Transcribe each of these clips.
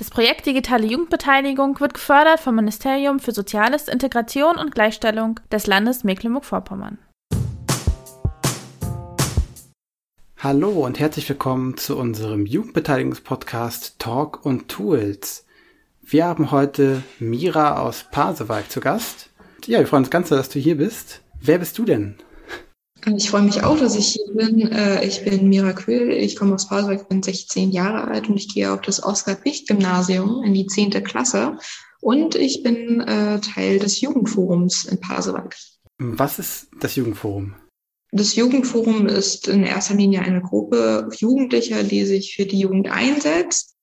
Das Projekt Digitale Jugendbeteiligung wird gefördert vom Ministerium für Soziales, Integration und Gleichstellung des Landes Mecklenburg-Vorpommern. Hallo und herzlich willkommen zu unserem Jugendbeteiligungspodcast Talk und Tools. Wir haben heute Mira aus Pasewalk zu Gast. Ja, wir freuen uns ganz, dass du hier bist. Wer bist du denn? Ich freue mich auch, dass ich hier bin. Äh, ich bin Mira Quüll, ich komme aus Pasewalk, bin 16 Jahre alt und ich gehe auf das Oskar-Picht-Gymnasium in die 10. Klasse. Und ich bin äh, Teil des Jugendforums in Pasewalk. Was ist das Jugendforum? Das Jugendforum ist in erster Linie eine Gruppe Jugendlicher, die sich für die Jugend einsetzt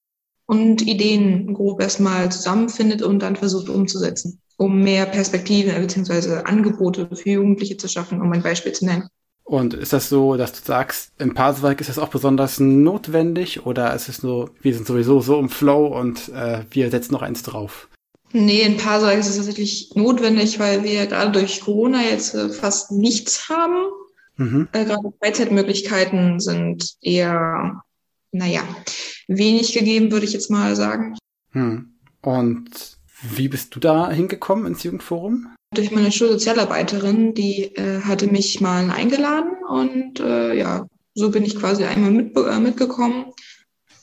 und Ideen grob erstmal zusammenfindet und dann versucht umzusetzen um mehr Perspektiven bzw. Angebote für Jugendliche zu schaffen, um ein Beispiel zu nennen. Und ist das so, dass du sagst, im Pasewalk ist das auch besonders notwendig oder ist es nur, wir sind sowieso so im Flow und äh, wir setzen noch eins drauf? Nee, in Pasewalk ist es tatsächlich notwendig, weil wir gerade durch Corona jetzt äh, fast nichts haben. Mhm. Äh, gerade Freizeitmöglichkeiten sind eher, naja, wenig gegeben, würde ich jetzt mal sagen. Hm. Und wie bist du da hingekommen ins Jugendforum? Durch meine Schulsozialarbeiterin, die äh, hatte mich mal eingeladen und äh, ja, so bin ich quasi einmal mit, äh, mitgekommen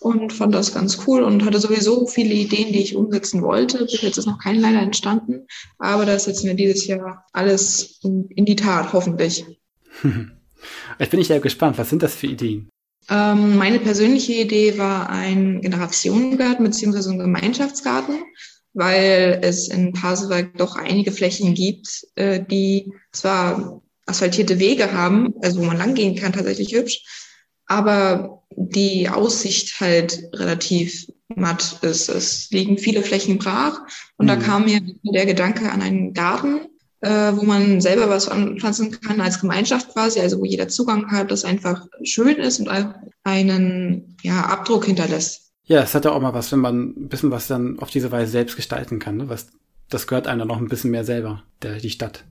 und fand das ganz cool und hatte sowieso viele Ideen, die ich umsetzen wollte. Bis jetzt ist noch kein leider entstanden, aber das setzen wir dieses Jahr alles in, in die Tat, hoffentlich. Jetzt bin ich ja gespannt. Was sind das für Ideen? Ähm, meine persönliche Idee war ein Generationengarten beziehungsweise ein Gemeinschaftsgarten weil es in Pasewalk doch einige Flächen gibt, äh, die zwar asphaltierte Wege haben, also wo man langgehen kann, tatsächlich hübsch, aber die Aussicht halt relativ matt ist. Es liegen viele Flächen brach und mhm. da kam mir der Gedanke an einen Garten, äh, wo man selber was anpflanzen kann als Gemeinschaft quasi, also wo jeder Zugang hat, das einfach schön ist und einen ja, Abdruck hinterlässt. Ja, es hat ja auch mal was, wenn man ein bisschen was dann auf diese Weise selbst gestalten kann. Ne? Was, das gehört einem dann noch ein bisschen mehr selber, der, die Stadt.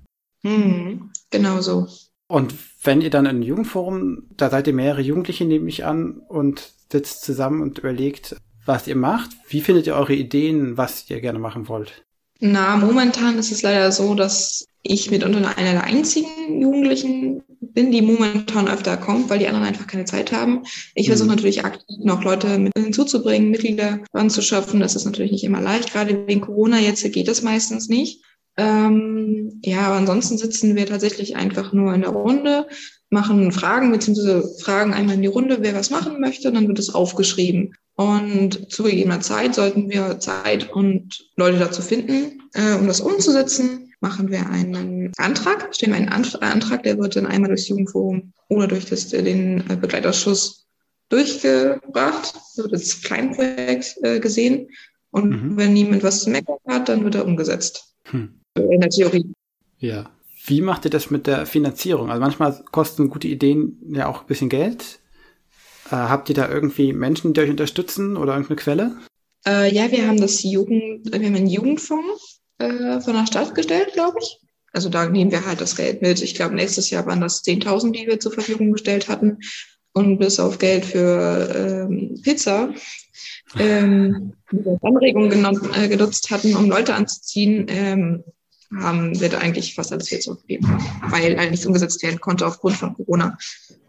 Mhm, genau so. Und wenn ihr dann in einem Jugendforum, da seid ihr mehrere Jugendliche, nehme ich an, und sitzt zusammen und überlegt, was ihr macht. Wie findet ihr eure Ideen, was ihr gerne machen wollt? Na, momentan ist es leider so, dass ich mitunter einer der einzigen Jugendlichen bin, die momentan öfter kommt, weil die anderen einfach keine Zeit haben. Ich versuche mhm. natürlich aktiv noch Leute mit hinzuzubringen, Mitglieder ranzuschaffen. Das ist natürlich nicht immer leicht. Gerade wegen Corona jetzt geht das meistens nicht. Ähm, ja, aber ansonsten sitzen wir tatsächlich einfach nur in der Runde, machen Fragen beziehungsweise fragen einmal in die Runde, wer was machen möchte, dann wird es aufgeschrieben. Und zu gegebener Zeit sollten wir Zeit und Leute dazu finden, äh, um das umzusetzen machen wir einen Antrag, stellen wir einen Antrag, der wird dann einmal durchs Jugendforum oder durch das, den äh, Begleitausschuss durchgebracht, wird als Kleinprojekt äh, gesehen. Und mhm. wenn niemand was zu meckern hat, dann wird er umgesetzt. Hm. In der Theorie. Ja. Wie macht ihr das mit der Finanzierung? Also manchmal kosten gute Ideen ja auch ein bisschen Geld. Äh, habt ihr da irgendwie Menschen, die euch unterstützen oder irgendeine Quelle? Äh, ja, wir haben das Jugend, wir haben einen Jugendfonds äh, von der Stadt gestellt, glaube ich. Also da nehmen wir halt das Geld mit. Ich glaube, nächstes Jahr waren das 10.000, die wir zur Verfügung gestellt hatten. Und bis auf Geld für ähm, Pizza, ähm, die wir Anregung äh, genutzt hatten, um Leute anzuziehen, ähm, haben wir da eigentlich fast alles hier zurückgegeben, weil halt nichts umgesetzt werden konnte aufgrund von Corona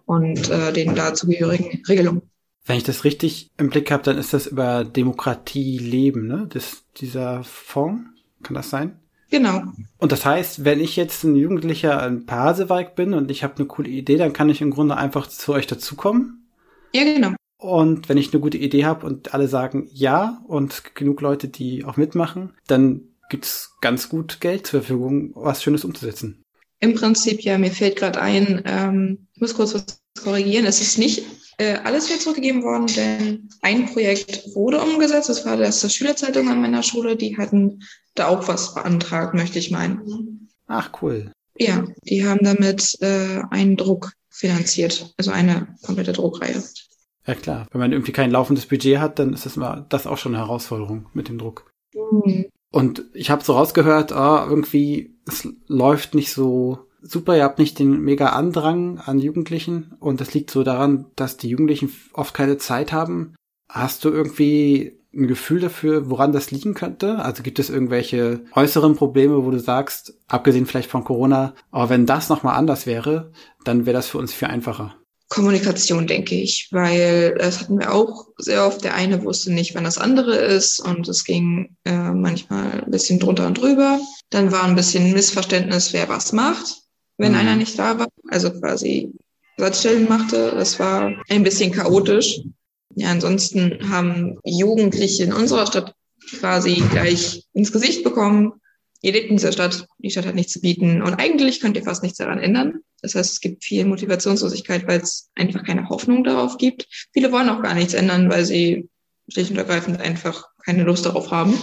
und äh, den dazugehörigen Regelungen. Wenn ich das richtig im Blick habe, dann ist das über Demokratie leben, ne? Das, dieser Fonds? Kann das sein? Genau. Und das heißt, wenn ich jetzt ein Jugendlicher in Pasewalk bin und ich habe eine coole Idee, dann kann ich im Grunde einfach zu euch dazukommen? Ja, genau. Und wenn ich eine gute Idee habe und alle sagen ja und genug Leute, die auch mitmachen, dann gibt's ganz gut Geld zur Verfügung, was Schönes umzusetzen. Im Prinzip, ja, mir fällt gerade ein, ähm, ich muss kurz was korrigieren, es ist nicht Äh, alles wird zurückgegeben worden, denn ein Projekt wurde umgesetzt. Das war das, das Schülerzeitung an meiner Schule. Die hatten da auch was beantragt, möchte ich meinen. Ach, cool. Ja, die haben damit äh, einen Druck finanziert, also eine komplette Druckreihe. Ja klar, wenn man irgendwie kein laufendes Budget hat, dann ist das immer das auch schon eine Herausforderung mit dem Druck. Mhm. Und ich habe so rausgehört, ah, irgendwie es läuft nicht so super, ihr habt nicht den mega Andrang an Jugendlichen und das liegt so daran, dass die Jugendlichen oft keine Zeit haben. Hast du irgendwie ein Gefühl dafür, woran das liegen könnte? Also gibt es irgendwelche äußeren Probleme, wo du sagst, abgesehen vielleicht von Corona, aber wenn das nochmal anders wäre, dann wäre das für uns viel einfacher. Kommunikation, denke ich, weil das hatten wir auch sehr oft. Der eine wusste nicht, wann das andere ist und es ging äh, manchmal ein bisschen drunter und drüber. Dann war ein bisschen Missverständnis, wer was macht, wenn mhm. einer nicht da war. Also quasi Satzstellen machte. Das war ein bisschen chaotisch. Ja, ansonsten haben Jugendliche in unserer Stadt quasi gleich ins Gesicht bekommen. Ihr lebt in dieser Stadt, die Stadt hat nichts zu bieten und eigentlich könnt ihr fast nichts daran ändern. Das heißt, es gibt viel Motivationslosigkeit, weil es einfach keine Hoffnung darauf gibt. Viele wollen auch gar nichts ändern, weil sie schlicht und ergreifend einfach keine Lust darauf haben.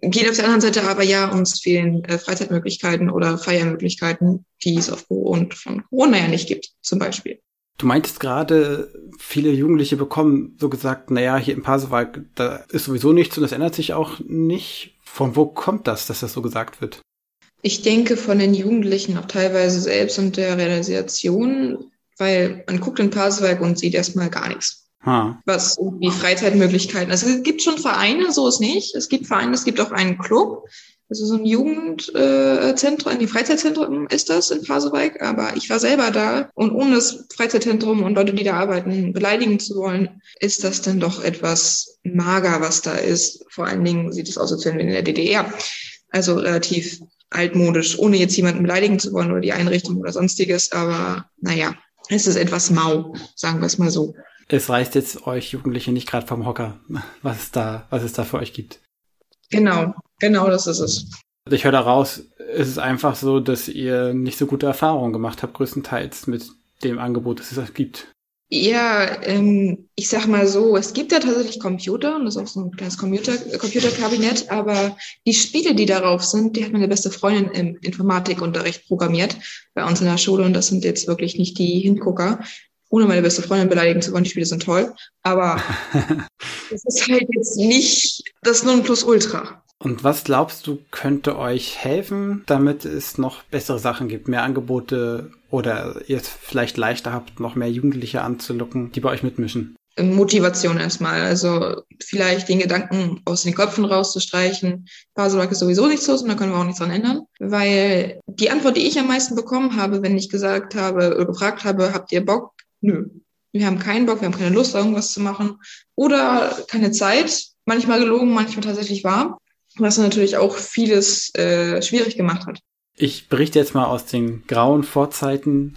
Geht auf der anderen Seite aber ja, uns fehlen äh, Freizeitmöglichkeiten oder Feiermöglichkeiten, die es aufgrund von Corona ja nicht gibt, zum Beispiel. Du meintest gerade, viele Jugendliche bekommen so gesagt, naja, hier im Pasewalk, da ist sowieso nichts und das ändert sich auch nicht. Von wo kommt das, dass das so gesagt wird? Ich denke von den Jugendlichen auch teilweise selbst und der Realisation, weil man guckt in Pasewalk und sieht erstmal gar nichts. Ha. Was irgendwie Freizeitmöglichkeiten. Also es gibt schon Vereine, so ist nicht. Es gibt Vereine, es gibt auch einen Club, also so ein Jugendzentrum, äh, ein Freizeitzentrum ist das in Pasewalk, aber ich war selber da und ohne das Freizeitzentrum und Leute, die da arbeiten, beleidigen zu wollen, ist das dann doch etwas mager, was da ist. Vor allen Dingen sieht es aus, als wären wir in der DDR. Also relativ altmodisch, ohne jetzt jemanden beleidigen zu wollen oder die Einrichtung oder sonstiges, aber naja, es ist etwas mau, sagen wir es mal so. Es reißt jetzt euch Jugendliche nicht gerade vom Hocker, was es da, was es da für euch gibt. Genau, genau das ist es. Ich höre daraus, es ist einfach so, dass ihr nicht so gute Erfahrungen gemacht habt, größtenteils mit dem Angebot, das es gibt. Ja, ähm, ich sag mal so, es gibt ja tatsächlich Computer und das ist auch so ein kleines Computer, Computerkabinett, aber die Spiele, die darauf sind, die hat meine beste Freundin im Informatikunterricht programmiert bei uns in der Schule und das sind jetzt wirklich nicht die Hingucker ohne meine beste Freundin beleidigen zu wollen, die Spiele sind toll. Aber das ist halt jetzt nicht das Nonplusultra. Und was glaubst du, könnte euch helfen, damit es noch bessere Sachen gibt, mehr Angebote oder ihr es vielleicht leichter habt, noch mehr Jugendliche anzulocken, die bei euch mitmischen? Motivation erstmal. Also vielleicht den Gedanken aus den Köpfen rauszustreichen. Baselwerk ist sowieso nichts los und da können wir auch nichts dran ändern. Weil die Antwort, die ich am meisten bekommen habe, wenn ich gesagt habe oder gefragt habe, habt ihr Bock, nö, wir haben keinen Bock, wir haben keine Lust, irgendwas zu machen oder keine Zeit. Manchmal gelogen, manchmal tatsächlich wahr, was natürlich auch vieles äh, schwierig gemacht hat. Ich berichte jetzt mal aus den grauen Vorzeiten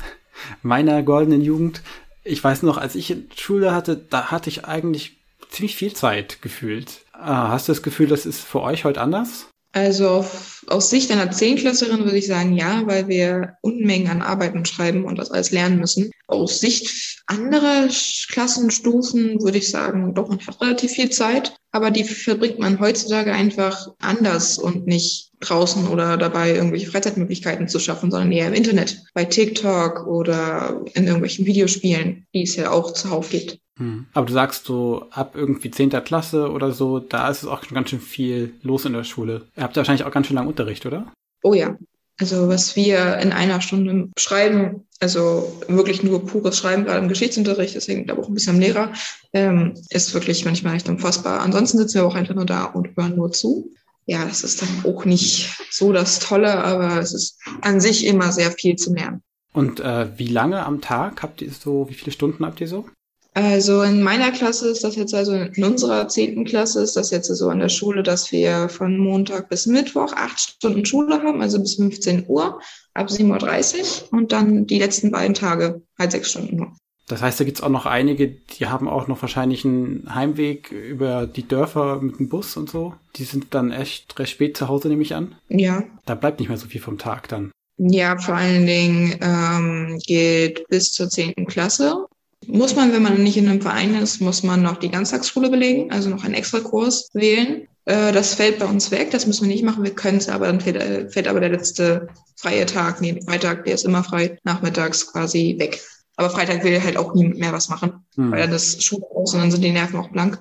meiner goldenen Jugend. Ich weiß noch, als ich Schule hatte, da hatte ich eigentlich ziemlich viel Zeit gefühlt. Ah, hast du das Gefühl, das ist für euch heute anders? Also auf, aus Sicht einer Zehnklässlerin würde ich sagen, ja, weil wir Unmengen an Arbeiten schreiben und das alles lernen müssen. Aus Sicht anderer Klassenstufen würde ich sagen, doch, man hat relativ viel Zeit, aber die verbringt man heutzutage einfach anders und nicht draußen oder dabei, irgendwelche Freizeitmöglichkeiten zu schaffen, sondern eher im Internet, bei TikTok oder in irgendwelchen Videospielen, die es ja auch zuhauf gibt. Hm. Aber du sagst so, ab irgendwie zehnter Klasse oder so, da ist es auch schon ganz schön viel los in der Schule. Ihr habt ja wahrscheinlich auch ganz schön lange Unterricht, oder? Oh ja. Also was wir in einer Stunde schreiben, also wirklich nur pures Schreiben, gerade im Geschichtsunterricht, das hängt aber auch ein bisschen am Lehrer, ähm, ist wirklich manchmal echt unfassbar. Ansonsten sitzen wir auch einfach nur da und hören nur zu. Ja, das ist dann auch nicht so das Tolle, aber es ist an sich immer sehr viel zu lernen. Und äh, wie lange am Tag habt ihr so, wie viele Stunden habt ihr so? Also in meiner Klasse ist das jetzt, also in unserer zehnten Klasse ist das jetzt so an der Schule, dass wir von Montag bis Mittwoch acht Stunden Schule haben, also bis 15 Uhr, ab 7.30 Uhr und dann die letzten beiden Tage halt sechs Stunden nur. Das heißt, da gibt's auch noch einige, die haben auch noch wahrscheinlich einen Heimweg über die Dörfer mit dem Bus und so. Die sind dann echt recht spät zu Hause, nehme ich an. Ja. Da bleibt nicht mehr so viel vom Tag dann. Ja, vor allen Dingen ähm, geht bis zur zehnten Klasse Muss man, wenn man nicht in einem Verein ist, muss man noch die Ganztagsschule belegen, also noch einen extra Kurs wählen. Äh, das fällt bei uns weg, das müssen wir nicht machen, wir können es, aber dann fällt, äh, fällt aber der letzte freie Tag, nee, Freitag, der ist immer frei, nachmittags quasi weg. Aber Freitag will halt auch niemand mehr was machen, hm. weil dann das Schule aus und dann sind die Nerven auch blank.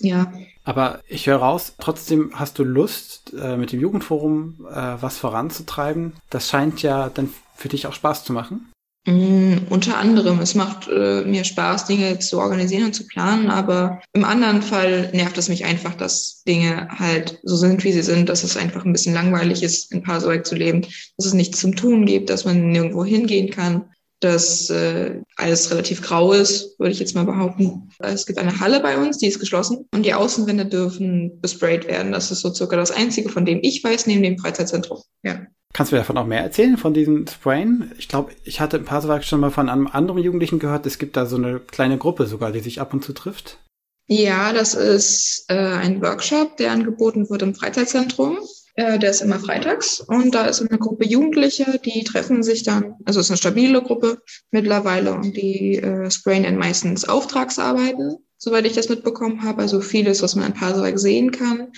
Ja. Aber ich höre raus, trotzdem hast du Lust, äh, mit dem Jugendforum was voranzutreiben. Das scheint ja dann für dich auch Spaß zu machen. Mm, unter anderem, es macht äh, mir Spaß, Dinge zu organisieren und zu planen, aber im anderen Fall nervt es mich einfach, dass Dinge halt so sind, wie sie sind, dass es einfach ein bisschen langweilig ist, in Pasewalk zu leben, dass es nichts zum Tun gibt, dass man nirgendwo hingehen kann, dass äh, alles relativ grau ist, würde ich jetzt mal behaupten. Es gibt eine Halle bei uns, die ist geschlossen und die Außenwände dürfen besprayt werden. Das ist so circa das Einzige, von dem ich weiß, neben dem Freizeitzentrum. Ja. Kannst du mir davon auch mehr erzählen, von diesen Sprayen? Ich glaube, ich hatte ein paar Tage schon mal von einem anderen Jugendlichen gehört, es gibt da so eine kleine Gruppe sogar, die sich ab und zu trifft. Ja, das ist äh, ein Workshop, der angeboten wird im Freizeitzentrum. Äh, der ist immer freitags und da ist eine Gruppe Jugendliche, die treffen sich dann, also es ist eine stabile Gruppe mittlerweile und die äh, sprayen dann meistens Auftragsarbeiten, soweit ich das mitbekommen habe. Also vieles, was man in Pasewalk sehen kann.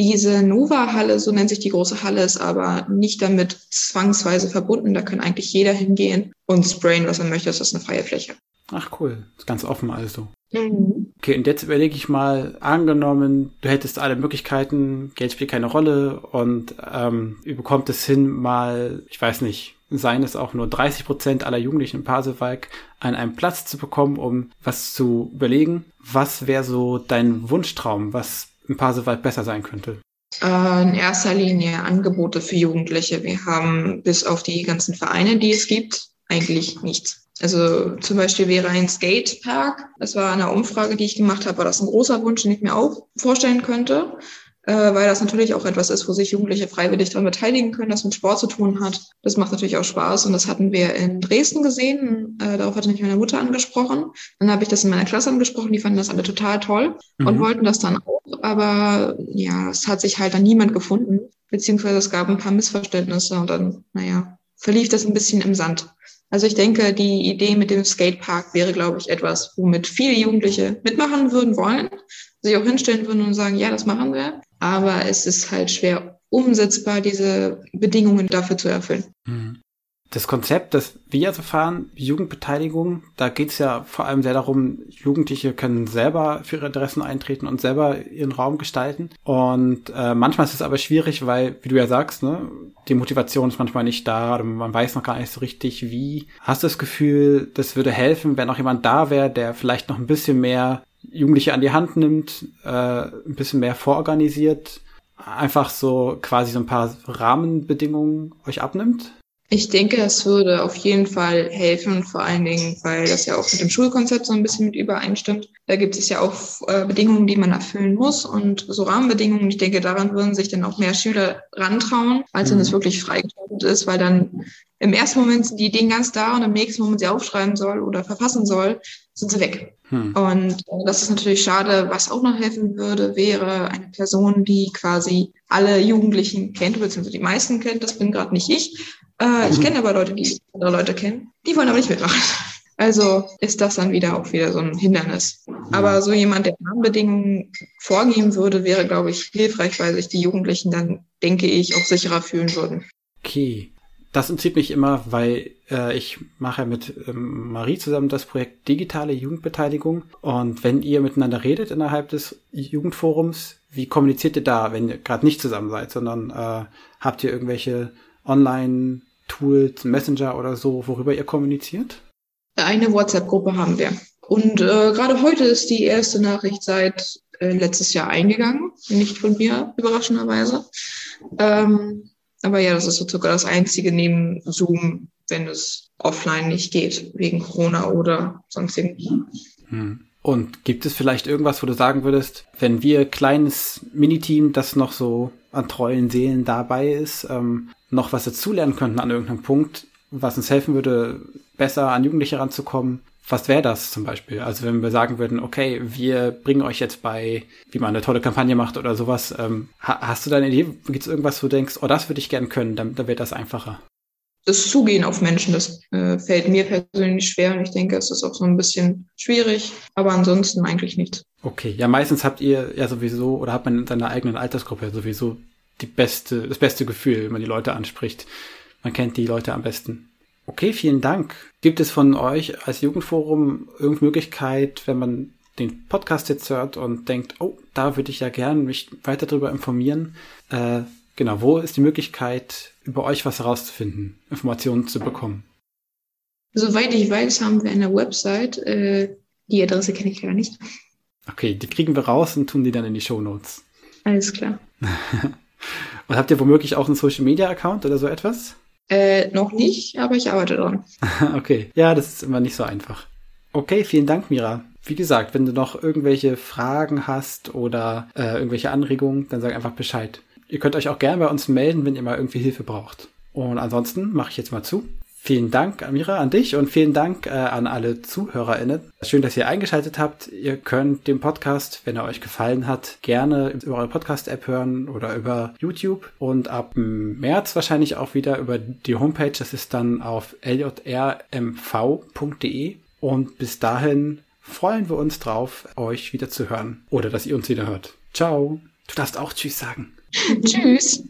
Diese Nova-Halle, so nennt sich die große Halle, ist aber nicht damit zwangsweise verbunden. Da kann eigentlich jeder hingehen und sprayen, was er möchte. Das ist eine freie Fläche. Ach cool, ist ganz offen also. Mhm. Okay, und jetzt überlege ich mal, angenommen, du hättest alle Möglichkeiten, Geld spielt keine Rolle und ähm, ihr bekommt es hin, mal, ich weiß nicht, seien es auch nur 30 Prozent aller Jugendlichen in Pasewalk an einem Platz zu bekommen, um was zu überlegen. Was wäre so dein Wunschtraum? Was ein paar so weit besser sein könnte? Äh, in erster Linie Angebote für Jugendliche. Wir haben bis auf die ganzen Vereine, die es gibt, eigentlich nichts. Also zum Beispiel wäre ein Skatepark, das war eine Umfrage, die ich gemacht habe, war das ein großer Wunsch, den ich mir auch vorstellen könnte äh, weil das natürlich auch etwas ist, wo sich Jugendliche freiwillig daran beteiligen können, das mit Sport zu tun hat. Das macht natürlich auch Spaß und das hatten wir in Dresden gesehen. Äh, darauf hatte mich meine Mutter angesprochen. Dann habe ich das in meiner Klasse angesprochen, die fanden das alle total toll mhm. und wollten das dann auch. Aber ja, es hat sich halt dann niemand gefunden, beziehungsweise es gab ein paar Missverständnisse und dann, naja, verlief das ein bisschen im Sand. Also ich denke, die Idee mit dem Skatepark wäre, glaube ich, etwas, womit viele Jugendliche mitmachen würden wollen, sich auch hinstellen würden und sagen, ja, das machen wir aber es ist halt schwer umsetzbar, diese Bedingungen dafür zu erfüllen. Mhm. Das Konzept, das wir also fahren, Jugendbeteiligung, da geht es ja vor allem sehr darum, Jugendliche können selber für ihre Interessen eintreten und selber ihren Raum gestalten. Und äh, manchmal ist es aber schwierig, weil, wie du ja sagst, ne, die Motivation ist manchmal nicht da man weiß noch gar nicht so richtig, wie. Hast du das Gefühl, das würde helfen, wenn auch jemand da wäre, der vielleicht noch ein bisschen mehr Jugendliche an die Hand nimmt, äh, ein bisschen mehr vororganisiert, einfach so quasi so ein paar Rahmenbedingungen euch abnimmt? Ich denke, es würde auf jeden Fall helfen, vor allen Dingen, weil das ja auch mit dem Schulkonzept so ein bisschen mit übereinstimmt. Da gibt es ja auch äh, Bedingungen, die man erfüllen muss und so Rahmenbedingungen. Ich denke, daran würden sich dann auch mehr Schüler rantrauen, als wenn es mhm. wirklich freigeschaltet ist, weil dann im ersten Moment sind die Ideen ganz da und im nächsten Moment sie aufschreiben soll oder verfassen soll, sind sie weg. Hm. Und äh, das ist natürlich schade. Was auch noch helfen würde, wäre eine Person, die quasi alle Jugendlichen kennt, beziehungsweise die meisten kennt. Das bin gerade nicht ich. Äh, ich mhm. kenne aber Leute, die andere Leute kennen. Die wollen aber nicht mitmachen. Also ist das dann wieder auch wieder so ein Hindernis. Aber so jemand, der Rahmenbedingungen vorgeben würde, wäre, glaube ich, hilfreich, weil sich die Jugendlichen dann, denke ich, auch sicherer fühlen würden. Okay das entzieht mich immer, weil ich mache mit ähm, Marie zusammen das Projekt Digitale Jugendbeteiligung. Und wenn ihr miteinander redet innerhalb des Jugendforums, wie kommuniziert ihr da, wenn ihr gerade nicht zusammen seid, sondern äh, habt ihr irgendwelche Online-Tools, Messenger oder so, worüber ihr kommuniziert? Eine WhatsApp-Gruppe haben wir. Und äh, gerade heute ist die erste Nachricht seit äh, letztes Jahr eingegangen, nicht von mir, überraschenderweise. Ähm, aber ja, das ist so sogar das einzige neben Zoom, wenn es offline nicht geht, wegen Corona oder sonstigen. Hm. Und gibt es vielleicht irgendwas, wo du sagen würdest, wenn wir kleines Miniteam, das noch so an treuen Seelen dabei ist, ähm, noch was dazulernen könnten an irgendeinem Punkt, was uns helfen würde, besser an Jugendliche ranzukommen, was wäre das zum Beispiel? Also wenn wir sagen würden, okay, wir bringen euch jetzt bei, wie man eine tolle Kampagne macht oder sowas, ähm, hast du da eine Idee? Gibt es irgendwas, wo du denkst, oh, das würde ich gern können, dann, dann wäre das einfacher? Das Zugehen auf Menschen, das äh, fällt mir persönlich schwer und ich denke, es ist auch so ein bisschen schwierig, aber ansonsten eigentlich nichts. Okay, ja, meistens habt ihr ja sowieso oder hat man in seiner eigenen Altersgruppe sowieso die beste, das beste Gefühl, wenn man die Leute anspricht. Man kennt die Leute am besten. Okay, vielen Dank. Gibt es von euch als Jugendforum irgendeine Möglichkeit, wenn man den Podcast jetzt hört und denkt, oh, da würde ich ja gern mich weiter darüber informieren. Äh, genau, wo ist die Möglichkeit, über euch was herauszufinden, Informationen zu bekommen? Soweit ich weiß, haben wir eine Website. Äh, die Adresse kenne ich leider nicht. Okay, die kriegen wir raus und tun die dann in die Show Notes. Alles klar. und habt ihr womöglich auch einen Social Media Account oder so etwas? Äh, noch nicht, aber ich arbeite dran. okay, ja, das ist immer nicht so einfach. Okay, vielen Dank, Mira. Wie gesagt, wenn du noch irgendwelche Fragen hast oder äh, irgendwelche Anregungen, dann sag einfach Bescheid. Ihr könnt euch auch gerne bei uns melden, wenn ihr mal irgendwie Hilfe braucht. Und ansonsten mache ich jetzt mal zu. Vielen Dank, Amira, an dich und vielen Dank äh, an alle ZuhörerInnen. Schön, dass ihr eingeschaltet habt. Ihr könnt den Podcast, wenn er euch gefallen hat, gerne über eure Podcast-App hören oder über YouTube und ab März wahrscheinlich auch wieder über die Homepage. Das ist dann auf ljrmv.de. Und bis dahin freuen wir uns drauf, euch wieder zu hören oder dass ihr uns wieder hört. Ciao. Du darfst auch Tschüss sagen. Tschüss.